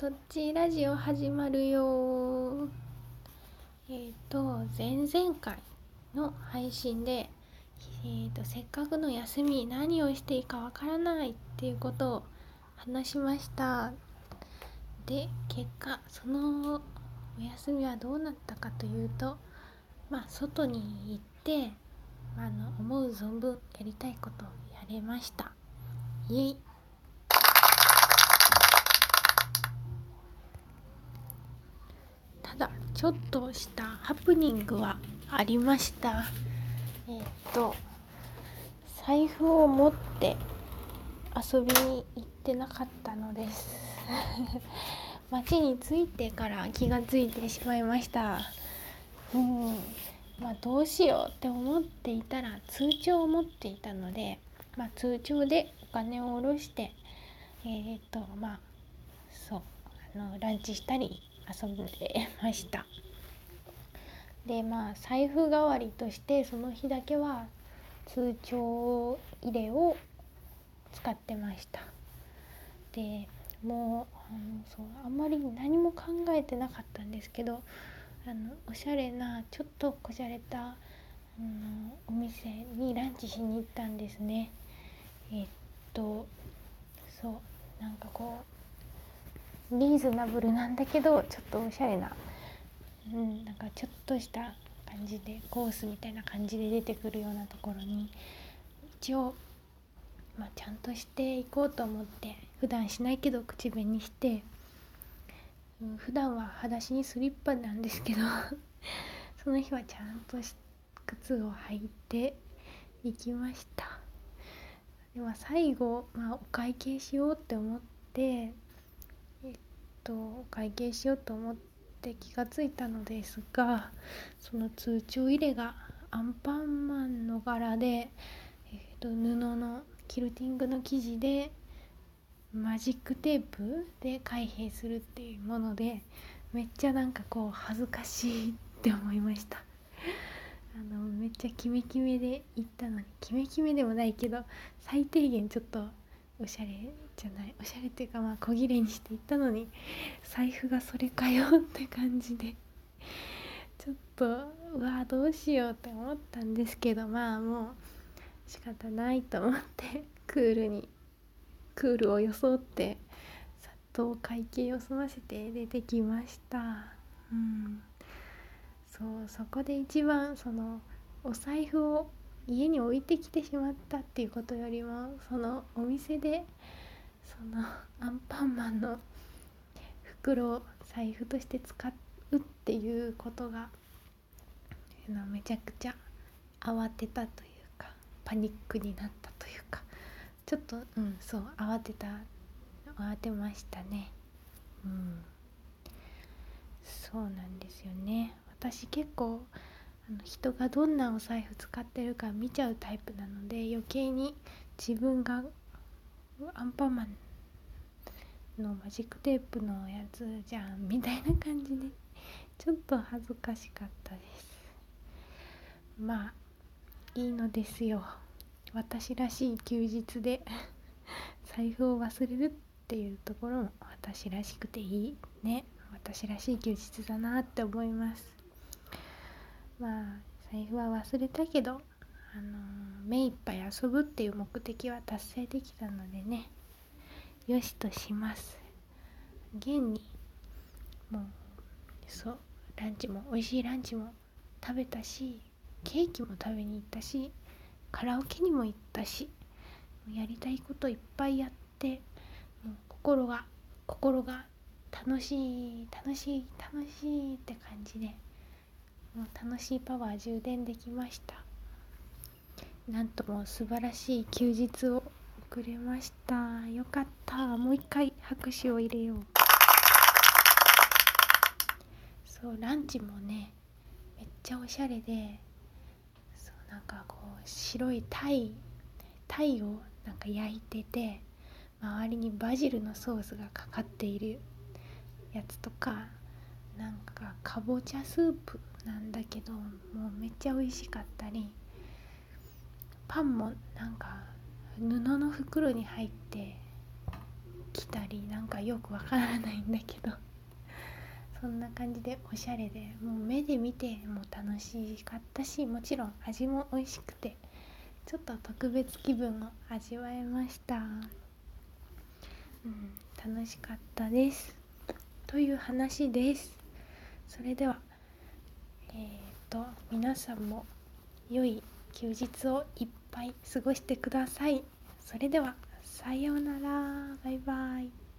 とっちラジオ始まるよえっ、ー、と前々回の配信で、えーと、せっかくの休み何をしていいかわからないっていうことを話しました。で結果そのお休みはどうなったかというとまあ外に行ってあの思う存分やりたいことをやれました。イエイただちょっとしたハプニングはありました。えー、っと財布を持って遊びに行ってなかったのです。街に着いてから気がついてしまいました。うんまあどうしようって思っていたら通帳を持っていたので、まあ、通帳でお金を下ろしてえー、っとまあそうあのランチしたり遊んでました。でまあ財布代わりとしてその日だけは通帳入れを使ってました。でもうあのそうあんまり何も考えてなかったんですけどあのおしゃれなちょっとこじゃれたあのお店にランチしに行ったんですね。えっとそうなんかこうリーズナブルなんだけどちょっとおしゃれな、うん、なんかちょっとした感じでコースみたいな感じで出てくるようなところに一応、まあ、ちゃんとしていこうと思って普段しないけど口紅して、うん、普段は裸足にスリッパなんですけど その日はちゃんと靴を履いて行きました。では最後、まあ、お会計しようって思ってと会計しようと思って気がついたのですがその通帳入れがアンパンマンの柄で、えーと、布のキルティングの生地でマジックテープで開閉するっていうものでめっちゃなんかこう恥ずかしいって思いました。あのめっちゃキメキメで行ったのにキメキメでもないけど最低限ちょっとおしゃれじゃないおしゃれっていうかまあ小切れにしていったのに財布がそれかよって感じでちょっとうわどうしようって思ったんですけどまあもう仕方ないと思ってクールにクールを装ってさっと会計を済ませて出てきました。うん。そうそこで一番そのお財布を家に置いてきてしまったっていうことよりもそのお店でそのアンパンマンの袋を財布として使うっていうことがめちゃくちゃ慌てたというかパニックになったというかちょっとうんそう慌てた慌てましたね。うん。そうなんですよね。私結構人がどんなお財布使ってるか見ちゃうタイプなので余計に自分がアンパンマンのマジックテープのやつじゃんみたいな感じで ちょっと恥ずかしかったです。まあいいのですよ。私らしい休日で 財布を忘れるっていうところも私らしくていいね。私らしい休日だなって思います。まあ財布は忘れたけど、あの目いっぱい遊ぶっていう目的は達成できたのでね。よしとします。現にもうそうランチも美味しいランチも食べたしケーキも食べに行ったしカラオケにも行ったしやりたいこといっぱいやってもう心が心が楽しい楽しい楽しいって感じで。もう楽しいパワー充電できました。なんとも素晴らしい休日を送れました。よかった。もう一回拍手を入れよう。そうランチもねめっちゃおしゃれでそうなんかこう白いタイタイをなんか焼いてて周りにバジルのソースがかかっているやつとかなんかかぼちゃスープなんだけどもうめっちゃ美味しかったりパンもなんか布の袋に入って来たりなんかよくわからないんだけど そんな感じでおしゃれでもう目で見ても楽しかったしもちろん味も美味しくてちょっと特別気分を味わえました、うん、楽しかったです。という話です。それではと皆さんも良い休日をいっぱい過ごしてください。それではさようなら。バイバイ。